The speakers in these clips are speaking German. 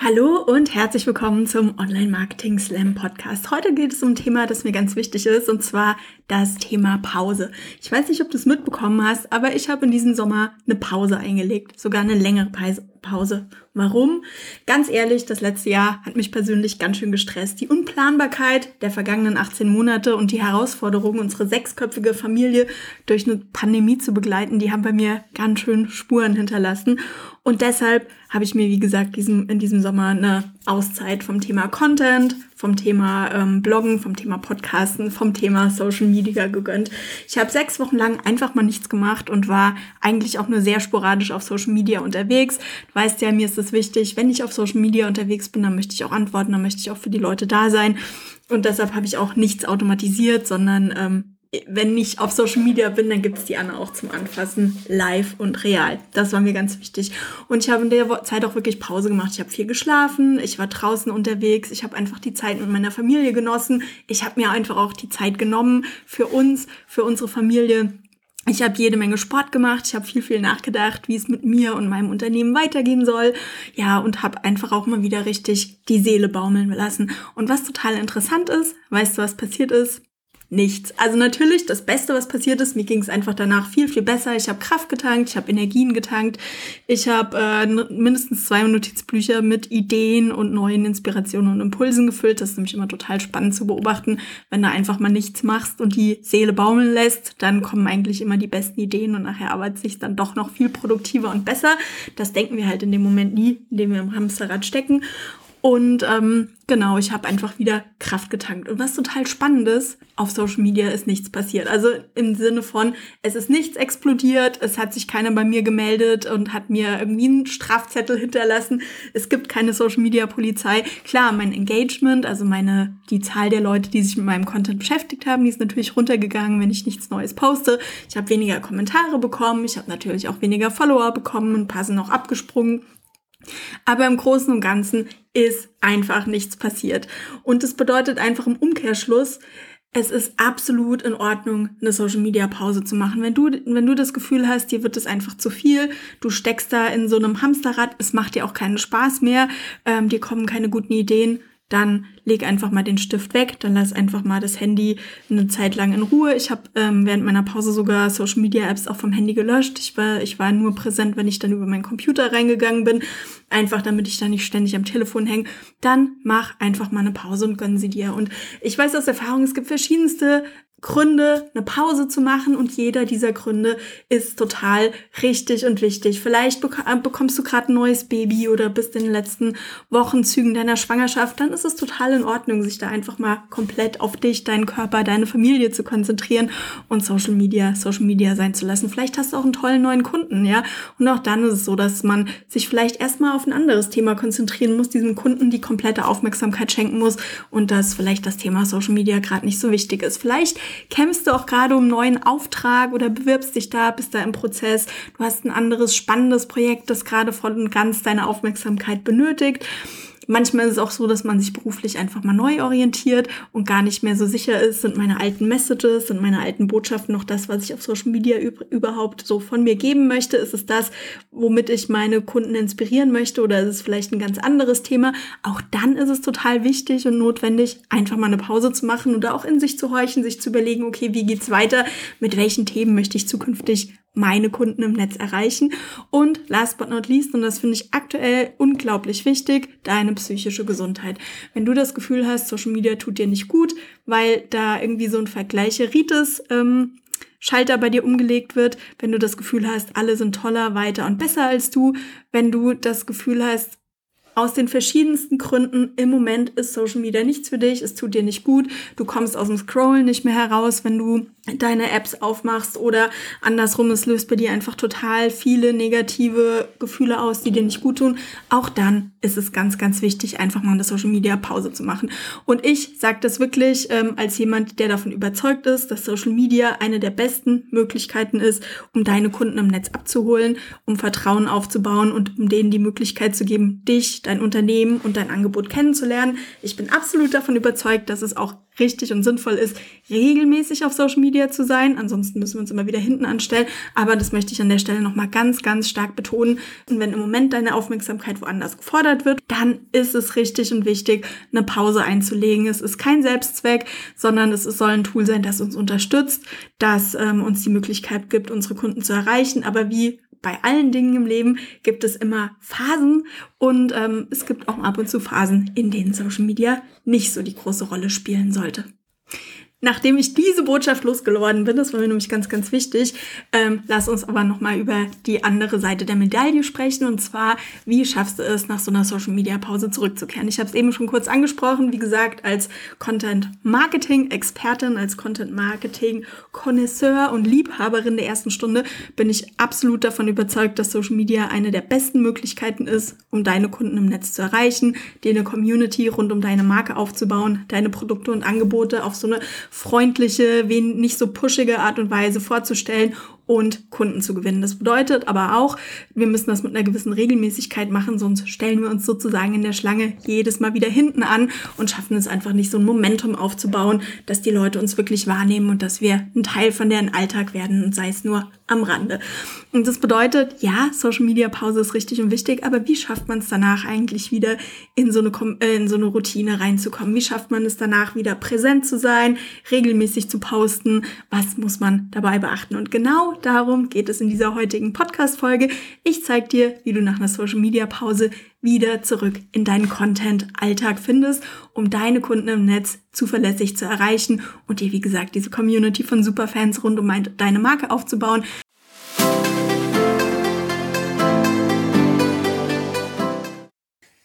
Hallo und herzlich willkommen zum Online Marketing Slam Podcast. Heute geht es um ein Thema, das mir ganz wichtig ist, und zwar das Thema Pause. Ich weiß nicht, ob du es mitbekommen hast, aber ich habe in diesem Sommer eine Pause eingelegt, sogar eine längere Pause. Warum? Ganz ehrlich, das letzte Jahr hat mich persönlich ganz schön gestresst. Die Unplanbarkeit der vergangenen 18 Monate und die Herausforderung, unsere sechsköpfige Familie durch eine Pandemie zu begleiten, die haben bei mir ganz schön Spuren hinterlassen. Und deshalb habe ich mir, wie gesagt, diesen, in diesem Sommer eine Auszeit vom Thema Content, vom Thema ähm, Bloggen, vom Thema Podcasten, vom Thema Social Media gegönnt. Ich habe sechs Wochen lang einfach mal nichts gemacht und war eigentlich auch nur sehr sporadisch auf Social Media unterwegs. Du weißt ja, mir ist es wichtig, wenn ich auf Social Media unterwegs bin, dann möchte ich auch antworten, dann möchte ich auch für die Leute da sein. Und deshalb habe ich auch nichts automatisiert, sondern ähm, wenn ich auf Social Media bin, dann gibt es die Anna auch zum Anfassen live und real. Das war mir ganz wichtig. Und ich habe in der Zeit auch wirklich Pause gemacht. Ich habe viel geschlafen, ich war draußen unterwegs, ich habe einfach die Zeit mit meiner Familie genossen. Ich habe mir einfach auch die Zeit genommen für uns, für unsere Familie. Ich habe jede Menge Sport gemacht, ich habe viel, viel nachgedacht, wie es mit mir und meinem Unternehmen weitergehen soll. Ja, und habe einfach auch mal wieder richtig die Seele baumeln lassen. Und was total interessant ist, weißt du, was passiert ist? Nichts. Also natürlich, das Beste, was passiert ist, mir ging es einfach danach viel, viel besser. Ich habe Kraft getankt, ich habe Energien getankt, ich habe äh, mindestens zwei Notizbücher mit Ideen und neuen Inspirationen und Impulsen gefüllt. Das ist nämlich immer total spannend zu beobachten. Wenn du einfach mal nichts machst und die Seele baumeln lässt, dann kommen eigentlich immer die besten Ideen und nachher arbeitet sich dann doch noch viel produktiver und besser. Das denken wir halt in dem Moment nie, in dem wir im Hamsterrad stecken. Und ähm, genau, ich habe einfach wieder Kraft getankt. Und was total spannend ist, auf Social Media ist nichts passiert. Also im Sinne von, es ist nichts explodiert, es hat sich keiner bei mir gemeldet und hat mir irgendwie einen Strafzettel hinterlassen. Es gibt keine Social Media Polizei. Klar, mein Engagement, also meine, die Zahl der Leute, die sich mit meinem Content beschäftigt haben, die ist natürlich runtergegangen, wenn ich nichts Neues poste. Ich habe weniger Kommentare bekommen, ich habe natürlich auch weniger Follower bekommen, ein paar sind auch abgesprungen. Aber im Großen und Ganzen ist einfach nichts passiert. Und das bedeutet einfach im Umkehrschluss, es ist absolut in Ordnung, eine Social Media Pause zu machen. Wenn du, wenn du das Gefühl hast, dir wird es einfach zu viel, du steckst da in so einem Hamsterrad, es macht dir auch keinen Spaß mehr, ähm, dir kommen keine guten Ideen, dann leg einfach mal den Stift weg, dann lass einfach mal das Handy eine Zeit lang in Ruhe. Ich habe ähm, während meiner Pause sogar Social Media Apps auch vom Handy gelöscht. Ich war, ich war nur präsent, wenn ich dann über meinen Computer reingegangen bin, einfach damit ich da nicht ständig am Telefon hänge. Dann mach einfach mal eine Pause und gönn sie dir. Und ich weiß aus Erfahrung, es gibt verschiedenste Gründe, eine Pause zu machen und jeder dieser Gründe ist total richtig und wichtig. Vielleicht äh, bekommst du gerade ein neues Baby oder bist in den letzten Wochenzügen deiner Schwangerschaft, dann ist es total in Ordnung, sich da einfach mal komplett auf dich, deinen Körper, deine Familie zu konzentrieren und Social Media, Social Media sein zu lassen. Vielleicht hast du auch einen tollen neuen Kunden, ja? Und auch dann ist es so, dass man sich vielleicht erstmal auf ein anderes Thema konzentrieren muss, diesem Kunden die komplette Aufmerksamkeit schenken muss und dass vielleicht das Thema Social Media gerade nicht so wichtig ist. Vielleicht kämpfst du auch gerade um einen neuen Auftrag oder bewirbst dich da, bist da im Prozess. Du hast ein anderes spannendes Projekt, das gerade voll und ganz deine Aufmerksamkeit benötigt. Manchmal ist es auch so, dass man sich beruflich einfach mal neu orientiert und gar nicht mehr so sicher ist, sind meine alten Messages, sind meine alten Botschaften noch das, was ich auf Social Media überhaupt so von mir geben möchte? Ist es das, womit ich meine Kunden inspirieren möchte oder ist es vielleicht ein ganz anderes Thema? Auch dann ist es total wichtig und notwendig, einfach mal eine Pause zu machen oder auch in sich zu horchen, sich zu überlegen, okay, wie geht's weiter? Mit welchen Themen möchte ich zukünftig meine Kunden im Netz erreichen. Und last but not least, und das finde ich aktuell unglaublich wichtig, deine psychische Gesundheit. Wenn du das Gefühl hast, Social Media tut dir nicht gut, weil da irgendwie so ein Vergleicheritis ähm, Schalter bei dir umgelegt wird, wenn du das Gefühl hast, alle sind toller, weiter und besser als du, wenn du das Gefühl hast, aus den verschiedensten Gründen. Im Moment ist Social Media nichts für dich, es tut dir nicht gut, du kommst aus dem Scrollen nicht mehr heraus, wenn du deine Apps aufmachst oder andersrum, es löst bei dir einfach total viele negative Gefühle aus, die dir nicht gut tun. Auch dann ist es ganz, ganz wichtig, einfach mal eine Social Media Pause zu machen. Und ich sage das wirklich ähm, als jemand, der davon überzeugt ist, dass Social Media eine der besten Möglichkeiten ist, um deine Kunden im Netz abzuholen, um Vertrauen aufzubauen und um denen die Möglichkeit zu geben, dich, dein Unternehmen und dein Angebot kennenzulernen. Ich bin absolut davon überzeugt, dass es auch richtig und sinnvoll ist, regelmäßig auf Social Media zu sein. Ansonsten müssen wir uns immer wieder hinten anstellen. Aber das möchte ich an der Stelle nochmal ganz, ganz stark betonen. Und wenn im Moment deine Aufmerksamkeit woanders gefordert wird, dann ist es richtig und wichtig, eine Pause einzulegen. Es ist kein Selbstzweck, sondern es soll ein Tool sein, das uns unterstützt, das ähm, uns die Möglichkeit gibt, unsere Kunden zu erreichen. Aber wie bei allen Dingen im Leben gibt es immer Phasen und ähm, es gibt auch ab und zu Phasen, in denen Social Media nicht so die große Rolle spielen sollte. Nachdem ich diese Botschaft losgeworden bin, das war mir nämlich ganz, ganz wichtig, ähm, lass uns aber nochmal über die andere Seite der Medaille sprechen. Und zwar, wie schaffst du es, nach so einer Social-Media-Pause zurückzukehren? Ich habe es eben schon kurz angesprochen. Wie gesagt, als Content-Marketing-Expertin, als Content-Marketing-Konnoisseur und Liebhaberin der ersten Stunde bin ich absolut davon überzeugt, dass Social Media eine der besten Möglichkeiten ist, um deine Kunden im Netz zu erreichen, dir eine Community rund um deine Marke aufzubauen, deine Produkte und Angebote auf so eine freundliche, nicht so pushige Art und Weise vorzustellen und Kunden zu gewinnen. Das bedeutet aber auch, wir müssen das mit einer gewissen Regelmäßigkeit machen, sonst stellen wir uns sozusagen in der Schlange jedes Mal wieder hinten an und schaffen es einfach nicht, so ein Momentum aufzubauen, dass die Leute uns wirklich wahrnehmen und dass wir ein Teil von deren Alltag werden und sei es nur am Rande. Und das bedeutet, ja, Social Media Pause ist richtig und wichtig, aber wie schafft man es danach eigentlich wieder in so eine, äh, in so eine Routine reinzukommen? Wie schafft man es danach wieder präsent zu sein, regelmäßig zu posten? Was muss man dabei beachten? Und genau darum geht es in dieser heutigen Podcast-Folge. Ich zeige dir, wie du nach einer Social-Media-Pause wieder zurück in deinen Content-Alltag findest, um deine Kunden im Netz zuverlässig zu erreichen und dir, wie gesagt, diese Community von Superfans rund um deine Marke aufzubauen.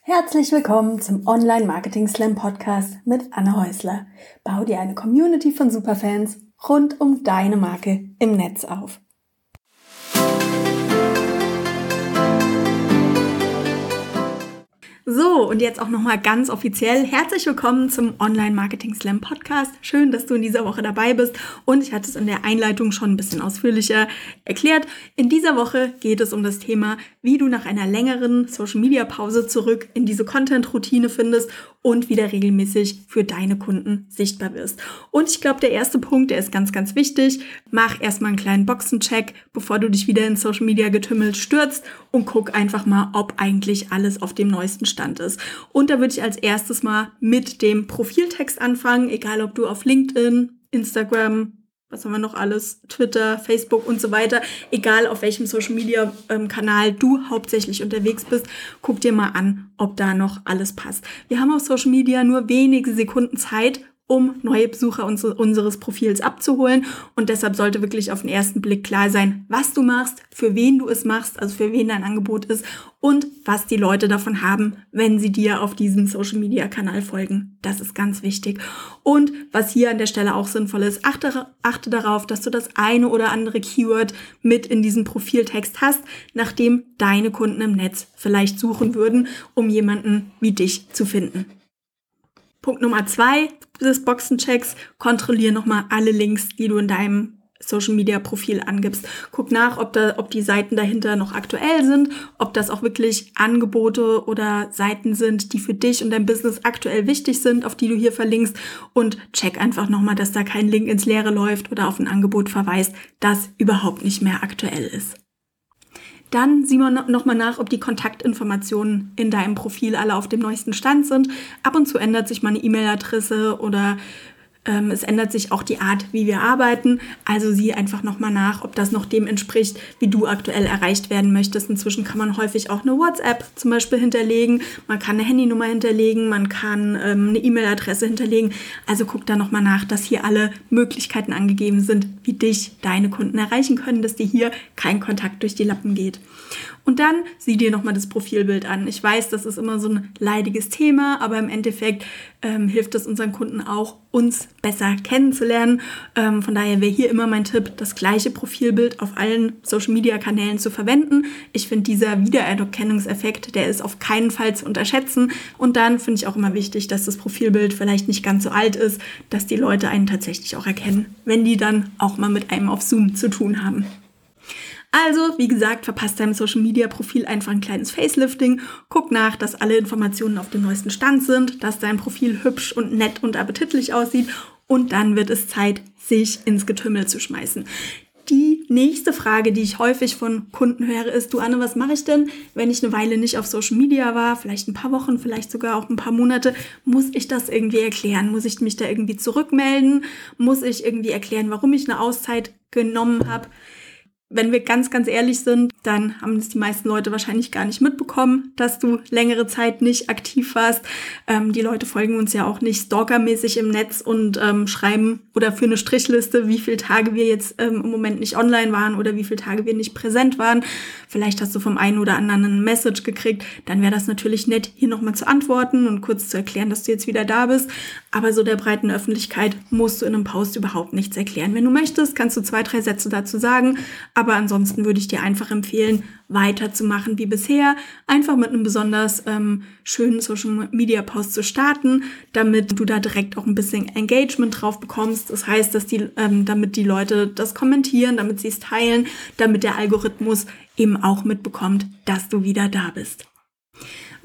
Herzlich willkommen zum Online Marketing Slam Podcast mit Anne Häusler. Bau dir eine Community von Superfans rund um deine Marke im Netz auf. So, und jetzt auch nochmal ganz offiziell herzlich willkommen zum Online Marketing Slam Podcast. Schön, dass du in dieser Woche dabei bist und ich hatte es in der Einleitung schon ein bisschen ausführlicher erklärt. In dieser Woche geht es um das Thema, wie du nach einer längeren Social Media Pause zurück in diese Content Routine findest und wieder regelmäßig für deine Kunden sichtbar wirst. Und ich glaube, der erste Punkt, der ist ganz, ganz wichtig. Mach erstmal einen kleinen Boxencheck, bevor du dich wieder in Social Media getümmelt stürzt und guck einfach mal, ob eigentlich alles auf dem neuesten Stand ist. Und da würde ich als erstes mal mit dem Profiltext anfangen, egal ob du auf LinkedIn, Instagram, was haben wir noch alles, Twitter, Facebook und so weiter, egal auf welchem Social Media ähm, Kanal du hauptsächlich unterwegs bist, guck dir mal an, ob da noch alles passt. Wir haben auf Social Media nur wenige Sekunden Zeit, um neue Besucher uns, unseres Profils abzuholen. Und deshalb sollte wirklich auf den ersten Blick klar sein, was du machst, für wen du es machst, also für wen dein Angebot ist und was die Leute davon haben, wenn sie dir auf diesem Social Media Kanal folgen. Das ist ganz wichtig. Und was hier an der Stelle auch sinnvoll ist, achte, achte darauf, dass du das eine oder andere Keyword mit in diesem Profiltext hast, nachdem deine Kunden im Netz vielleicht suchen würden, um jemanden wie dich zu finden. Punkt Nummer zwei des Boxenchecks, kontrolliere nochmal alle Links, die du in deinem Social Media Profil angibst. Guck nach, ob, da, ob die Seiten dahinter noch aktuell sind, ob das auch wirklich Angebote oder Seiten sind, die für dich und dein Business aktuell wichtig sind, auf die du hier verlinkst und check einfach nochmal, dass da kein Link ins Leere läuft oder auf ein Angebot verweist, das überhaupt nicht mehr aktuell ist. Dann sieh mal nochmal nach, ob die Kontaktinformationen in deinem Profil alle auf dem neuesten Stand sind. Ab und zu ändert sich mal eine E-Mail-Adresse oder ähm, es ändert sich auch die Art, wie wir arbeiten. Also sieh einfach nochmal nach, ob das noch dem entspricht, wie du aktuell erreicht werden möchtest. Inzwischen kann man häufig auch eine WhatsApp zum Beispiel hinterlegen. Man kann eine Handynummer hinterlegen. Man kann ähm, eine E-Mail-Adresse hinterlegen. Also guck da nochmal nach, dass hier alle Möglichkeiten angegeben sind, wie dich deine Kunden erreichen können, dass dir hier kein Kontakt durch die Lappen geht. Und dann sieh dir nochmal das Profilbild an. Ich weiß, das ist immer so ein leidiges Thema, aber im Endeffekt ähm, hilft es unseren Kunden auch, uns besser kennenzulernen. Ähm, von daher wäre hier immer mein Tipp, das gleiche Profilbild auf allen Social-Media-Kanälen zu verwenden. Ich finde, dieser Wiedererkennungseffekt, der ist auf keinen Fall zu unterschätzen. Und dann finde ich auch immer wichtig, dass das Profilbild vielleicht nicht ganz so alt ist, dass die Leute einen tatsächlich auch erkennen, wenn die dann auch mal mit einem auf Zoom zu tun haben. Also, wie gesagt, verpasst deinem Social Media Profil einfach ein kleines Facelifting. Guck nach, dass alle Informationen auf dem neuesten Stand sind, dass dein Profil hübsch und nett und appetitlich aussieht und dann wird es Zeit, sich ins Getümmel zu schmeißen. Die nächste Frage, die ich häufig von Kunden höre, ist, du Anne, was mache ich denn, wenn ich eine Weile nicht auf Social Media war, vielleicht ein paar Wochen, vielleicht sogar auch ein paar Monate, muss ich das irgendwie erklären? Muss ich mich da irgendwie zurückmelden? Muss ich irgendwie erklären, warum ich eine Auszeit genommen habe? Wenn wir ganz, ganz ehrlich sind, dann haben es die meisten Leute wahrscheinlich gar nicht mitbekommen, dass du längere Zeit nicht aktiv warst. Ähm, die Leute folgen uns ja auch nicht stalkermäßig im Netz und ähm, schreiben oder für eine Strichliste, wie viele Tage wir jetzt ähm, im Moment nicht online waren oder wie viele Tage wir nicht präsent waren. Vielleicht hast du vom einen oder anderen eine Message gekriegt. Dann wäre das natürlich nett, hier nochmal zu antworten und kurz zu erklären, dass du jetzt wieder da bist. Aber so der breiten Öffentlichkeit musst du in einem Post überhaupt nichts erklären. Wenn du möchtest, kannst du zwei, drei Sätze dazu sagen. Aber ansonsten würde ich dir einfach empfehlen, weiterzumachen wie bisher. Einfach mit einem besonders ähm, schönen Social Media Post zu starten, damit du da direkt auch ein bisschen Engagement drauf bekommst. Das heißt, dass die, ähm, damit die Leute das kommentieren, damit sie es teilen, damit der Algorithmus eben auch mitbekommt, dass du wieder da bist.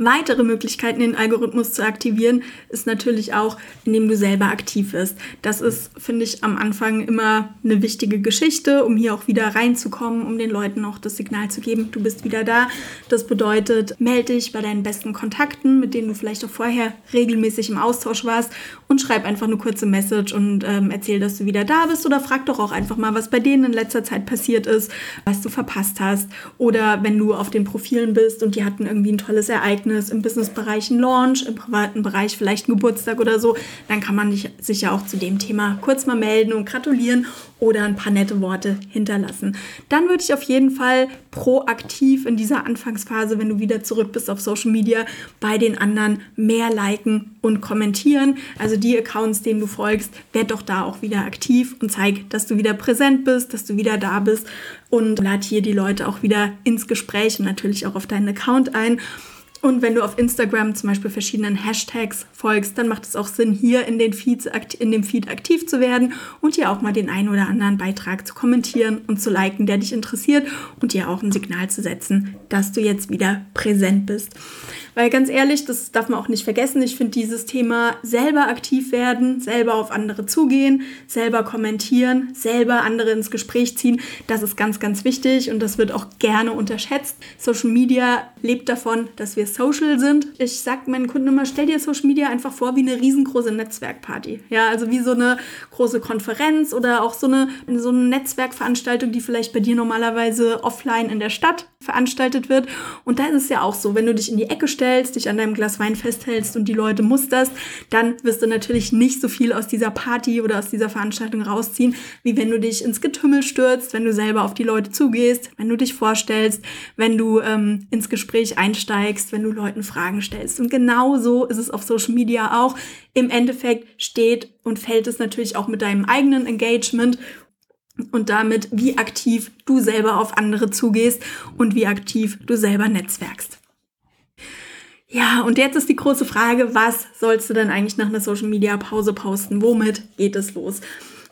Weitere Möglichkeiten, den Algorithmus zu aktivieren, ist natürlich auch, indem du selber aktiv wirst. Das ist, finde ich, am Anfang immer eine wichtige Geschichte, um hier auch wieder reinzukommen, um den Leuten auch das Signal zu geben, du bist wieder da. Das bedeutet, melde dich bei deinen besten Kontakten, mit denen du vielleicht auch vorher regelmäßig im Austausch warst und schreib einfach eine kurze Message und ähm, erzähl, dass du wieder da bist oder frag doch auch einfach mal, was bei denen in letzter Zeit passiert ist, was du verpasst hast oder wenn du auf den Profilen bist und die hatten irgendwie ein tolles Ereignis Ereignis, im Businessbereich ein Launch, im privaten Bereich vielleicht ein Geburtstag oder so, dann kann man sich ja auch zu dem Thema kurz mal melden und gratulieren oder ein paar nette Worte hinterlassen. Dann würde ich auf jeden Fall proaktiv in dieser Anfangsphase, wenn du wieder zurück bist auf Social Media, bei den anderen mehr liken und kommentieren. Also die Accounts, denen du folgst, werd doch da auch wieder aktiv und zeig, dass du wieder präsent bist, dass du wieder da bist und lad hier die Leute auch wieder ins Gespräch und natürlich auch auf deinen Account ein. Und wenn du auf Instagram zum Beispiel verschiedenen Hashtags folgst, dann macht es auch Sinn, hier in, den Feeds, in dem Feed aktiv zu werden und hier auch mal den einen oder anderen Beitrag zu kommentieren und zu liken, der dich interessiert und dir auch ein Signal zu setzen, dass du jetzt wieder präsent bist. Weil ganz ehrlich, das darf man auch nicht vergessen, ich finde dieses Thema selber aktiv werden, selber auf andere zugehen, selber kommentieren, selber andere ins Gespräch ziehen, das ist ganz, ganz wichtig und das wird auch gerne unterschätzt. Social Media lebt davon, dass wir social sind. Ich sage meinen Kunden immer, stell dir Social Media einfach vor wie eine riesengroße Netzwerkparty. Ja, also wie so eine große Konferenz oder auch so eine, so eine Netzwerkveranstaltung, die vielleicht bei dir normalerweise offline in der Stadt veranstaltet wird. Und da ist es ja auch so, wenn du dich in die Ecke stellst, dich an deinem Glas Wein festhältst und die Leute musterst, dann wirst du natürlich nicht so viel aus dieser Party oder aus dieser Veranstaltung rausziehen, wie wenn du dich ins Getümmel stürzt, wenn du selber auf die Leute zugehst, wenn du dich vorstellst, wenn du ähm, ins Gespräch einsteigst, wenn du Leuten Fragen stellst. Und genau so ist es auf Social Media auch. Im Endeffekt steht und fällt es natürlich auch mit deinem eigenen Engagement und damit, wie aktiv du selber auf andere zugehst und wie aktiv du selber netzwerkst. Ja, und jetzt ist die große Frage, was sollst du denn eigentlich nach einer Social Media Pause posten? Womit geht es los?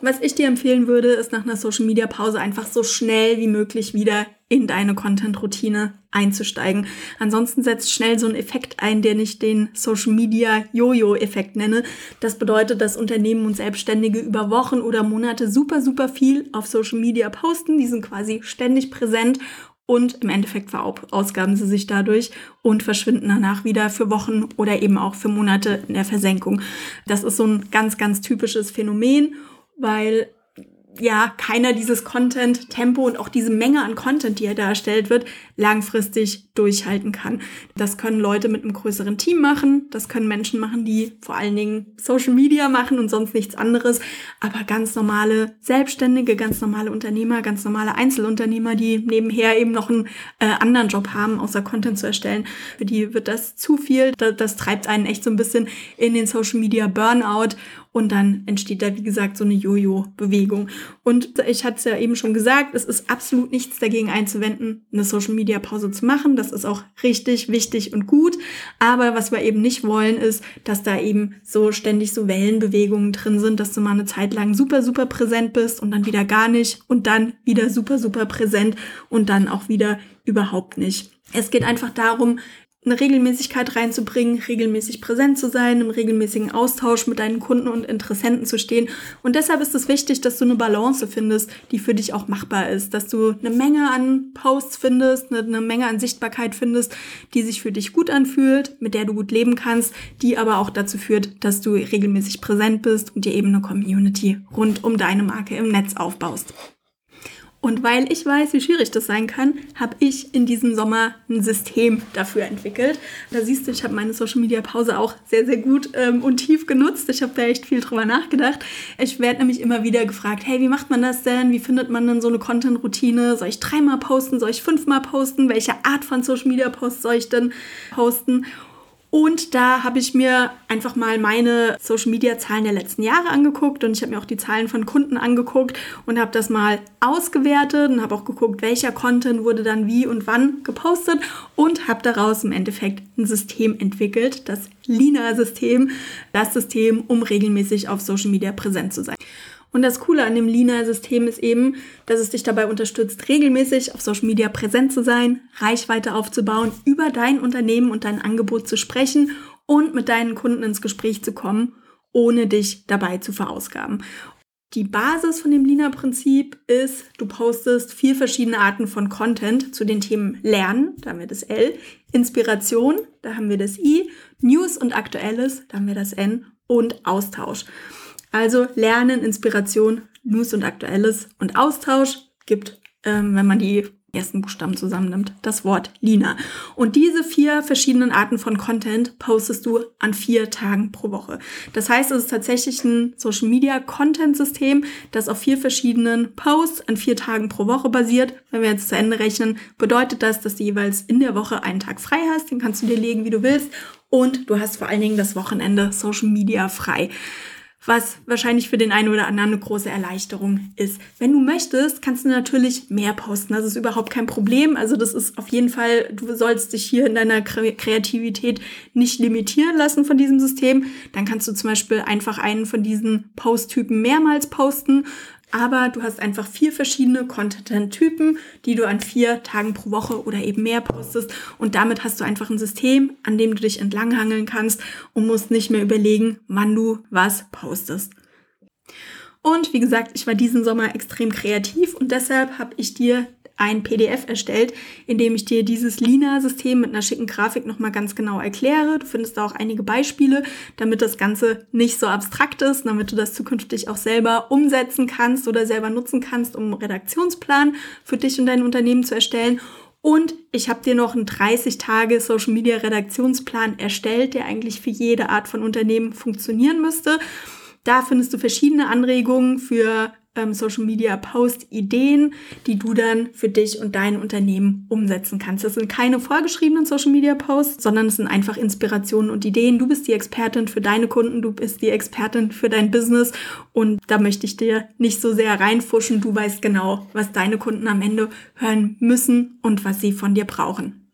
Was ich dir empfehlen würde, ist nach einer Social Media Pause einfach so schnell wie möglich wieder in deine Content-Routine einzusteigen. Ansonsten setzt schnell so ein Effekt ein, den ich den Social Media Jojo-Effekt nenne. Das bedeutet, dass Unternehmen und Selbstständige über Wochen oder Monate super, super viel auf Social Media posten. Die sind quasi ständig präsent und im Endeffekt verausgaben sie sich dadurch und verschwinden danach wieder für Wochen oder eben auch für Monate in der Versenkung. Das ist so ein ganz, ganz typisches Phänomen weil ja keiner dieses Content Tempo und auch diese Menge an Content, die er darstellt wird, langfristig durchhalten kann. Das können Leute mit einem größeren Team machen, das können Menschen machen, die vor allen Dingen Social Media machen und sonst nichts anderes, aber ganz normale Selbstständige, ganz normale Unternehmer, ganz normale Einzelunternehmer, die nebenher eben noch einen äh, anderen Job haben, außer Content zu erstellen, für die wird das zu viel. Das, das treibt einen echt so ein bisschen in den Social Media Burnout und dann entsteht da, wie gesagt, so eine Jojo-Bewegung. Und ich hatte es ja eben schon gesagt, es ist absolut nichts dagegen einzuwenden, eine Social-Media-Pause zu machen. Das ist auch richtig wichtig und gut. Aber was wir eben nicht wollen, ist, dass da eben so ständig so Wellenbewegungen drin sind, dass du mal eine Zeit lang super, super präsent bist und dann wieder gar nicht und dann wieder super, super präsent und dann auch wieder überhaupt nicht. Es geht einfach darum, eine Regelmäßigkeit reinzubringen, regelmäßig präsent zu sein, im regelmäßigen Austausch mit deinen Kunden und Interessenten zu stehen. Und deshalb ist es wichtig, dass du eine Balance findest, die für dich auch machbar ist, dass du eine Menge an Posts findest, eine, Menge an Sichtbarkeit findest, die sich für dich gut anfühlt, mit der du gut leben kannst, die aber auch dazu führt, dass du regelmäßig präsent bist und dir eben eine Community rund um deine Marke im Netz aufbaust. Und weil ich weiß, wie schwierig das sein kann, habe ich in diesem Sommer ein System dafür entwickelt. Da siehst du, ich habe meine Social Media Pause auch sehr, sehr gut ähm, und tief genutzt. Ich habe da echt viel drüber nachgedacht. Ich werde nämlich immer wieder gefragt, hey, wie macht man das denn? Wie findet man denn so eine Content-Routine? Soll ich dreimal posten? Soll ich fünfmal posten? Welche Art von Social Media Post soll ich denn posten? Und da habe ich mir einfach mal meine Social-Media-Zahlen der letzten Jahre angeguckt und ich habe mir auch die Zahlen von Kunden angeguckt und habe das mal ausgewertet und habe auch geguckt, welcher Content wurde dann wie und wann gepostet und habe daraus im Endeffekt ein System entwickelt, das Lina-System, das System, um regelmäßig auf Social Media präsent zu sein. Und das Coole an dem Lina-System ist eben, dass es dich dabei unterstützt, regelmäßig auf Social Media präsent zu sein, Reichweite aufzubauen, über dein Unternehmen und dein Angebot zu sprechen und mit deinen Kunden ins Gespräch zu kommen, ohne dich dabei zu verausgaben. Die Basis von dem Lina-Prinzip ist, du postest vier verschiedene Arten von Content zu den Themen Lernen, da haben wir das L, Inspiration, da haben wir das I, News und Aktuelles, da haben wir das N und Austausch. Also Lernen, Inspiration, News und Aktuelles und Austausch gibt, ähm, wenn man die ersten Buchstaben zusammennimmt, das Wort Lina. Und diese vier verschiedenen Arten von Content postest du an vier Tagen pro Woche. Das heißt, es ist tatsächlich ein Social Media Content System, das auf vier verschiedenen Posts an vier Tagen pro Woche basiert. Wenn wir jetzt zu Ende rechnen, bedeutet das, dass du jeweils in der Woche einen Tag frei hast. Den kannst du dir legen, wie du willst. Und du hast vor allen Dingen das Wochenende Social Media frei was wahrscheinlich für den einen oder anderen eine große Erleichterung ist. Wenn du möchtest, kannst du natürlich mehr posten. Das ist überhaupt kein Problem. Also das ist auf jeden Fall, du sollst dich hier in deiner Kreativität nicht limitieren lassen von diesem System. Dann kannst du zum Beispiel einfach einen von diesen Posttypen mehrmals posten aber du hast einfach vier verschiedene Content-Typen, die du an vier Tagen pro Woche oder eben mehr postest. Und damit hast du einfach ein System, an dem du dich entlanghangeln kannst und musst nicht mehr überlegen, wann du was postest. Und wie gesagt, ich war diesen Sommer extrem kreativ und deshalb habe ich dir ein PDF erstellt, in dem ich dir dieses Lina-System mit einer schicken Grafik nochmal ganz genau erkläre. Du findest da auch einige Beispiele, damit das Ganze nicht so abstrakt ist, damit du das zukünftig auch selber umsetzen kannst oder selber nutzen kannst, um einen Redaktionsplan für dich und dein Unternehmen zu erstellen. Und ich habe dir noch einen 30 Tage Social Media Redaktionsplan erstellt, der eigentlich für jede Art von Unternehmen funktionieren müsste. Da findest du verschiedene Anregungen für ähm, Social Media Post Ideen, die du dann für dich und dein Unternehmen umsetzen kannst. Das sind keine vorgeschriebenen Social Media Posts, sondern es sind einfach Inspirationen und Ideen. Du bist die Expertin für deine Kunden, du bist die Expertin für dein Business und da möchte ich dir nicht so sehr reinfuschen. Du weißt genau, was deine Kunden am Ende hören müssen und was sie von dir brauchen.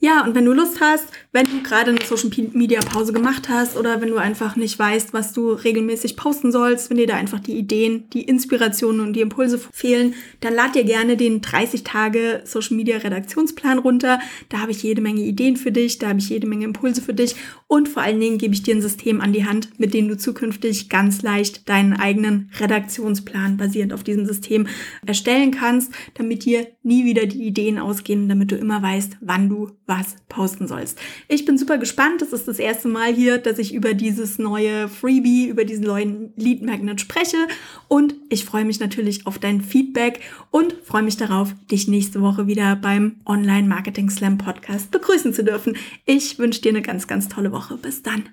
Ja, und wenn du Lust hast, wenn du gerade Social Media Pause gemacht hast oder wenn du einfach nicht weißt, was du regelmäßig posten sollst, wenn dir da einfach die Ideen, die Inspirationen und die Impulse fehlen, dann lad dir gerne den 30 Tage Social Media Redaktionsplan runter. Da habe ich jede Menge Ideen für dich, da habe ich jede Menge Impulse für dich und vor allen Dingen gebe ich dir ein System an die Hand, mit dem du zukünftig ganz leicht deinen eigenen Redaktionsplan basierend auf diesem System erstellen kannst, damit dir nie wieder die Ideen ausgehen, damit du immer weißt, wann du was posten sollst. Ich bin super gespannt. Das ist das erste Mal hier, dass ich über dieses neue Freebie, über diesen neuen Lead Magnet spreche. Und ich freue mich natürlich auf dein Feedback und freue mich darauf, dich nächste Woche wieder beim Online Marketing Slam Podcast begrüßen zu dürfen. Ich wünsche dir eine ganz, ganz tolle Woche. Bis dann.